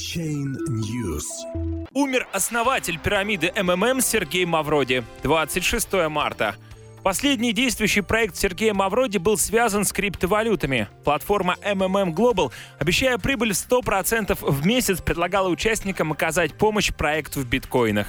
Chain News. Умер основатель пирамиды МММ Сергей Мавроди. 26 марта. Последний действующий проект Сергея Мавроди был связан с криптовалютами. Платформа MMM Global, обещая прибыль в 100% в месяц, предлагала участникам оказать помощь проекту в биткоинах.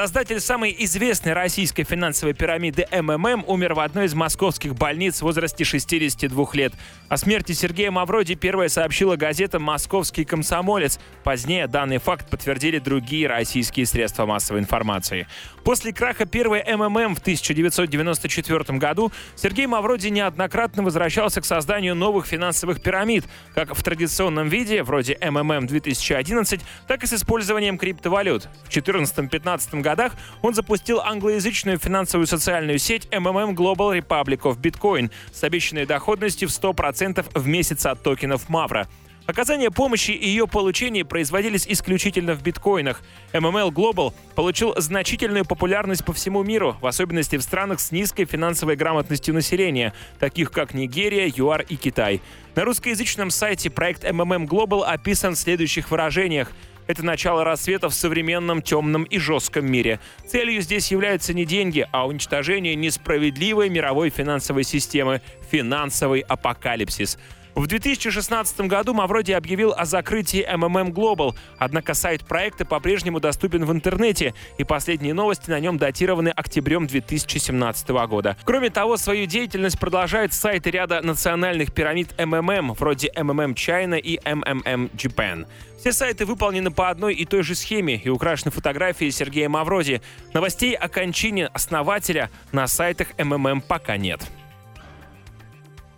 Создатель самой известной российской финансовой пирамиды МММ умер в одной из московских больниц в возрасте 62 лет. О смерти Сергея Мавроди первая сообщила газета «Московский комсомолец». Позднее данный факт подтвердили другие российские средства массовой информации. После краха первой МММ в 1994 году Сергей Мавроди неоднократно возвращался к созданию новых финансовых пирамид, как в традиционном виде, вроде МММ 2011, так и с использованием криптовалют. В 2014-2015 годах он запустил англоязычную финансовую социальную сеть MMM Global Republic of Bitcoin с обещанной доходностью в 100% в месяц от токенов Мавра. Оказание помощи и ее получение производились исключительно в биткоинах. MML Global получил значительную популярность по всему миру, в особенности в странах с низкой финансовой грамотностью населения, таких как Нигерия, ЮАР и Китай. На русскоязычном сайте проект MMM Global описан в следующих выражениях. Это начало рассвета в современном темном и жестком мире. Целью здесь являются не деньги, а уничтожение несправедливой мировой финансовой системы – финансовый апокалипсис. В 2016 году Мавроди объявил о закрытии MMM Global, однако сайт проекта по-прежнему доступен в интернете, и последние новости на нем датированы октябрем 2017 года. Кроме того, свою деятельность продолжают сайты ряда национальных пирамид MMM, вроде MMM China и MMM Japan. Все сайты выполнены по одной и той же схеме и украшены фотографией Сергея Мавроди. Новостей о кончине основателя на сайтах МММ пока нет.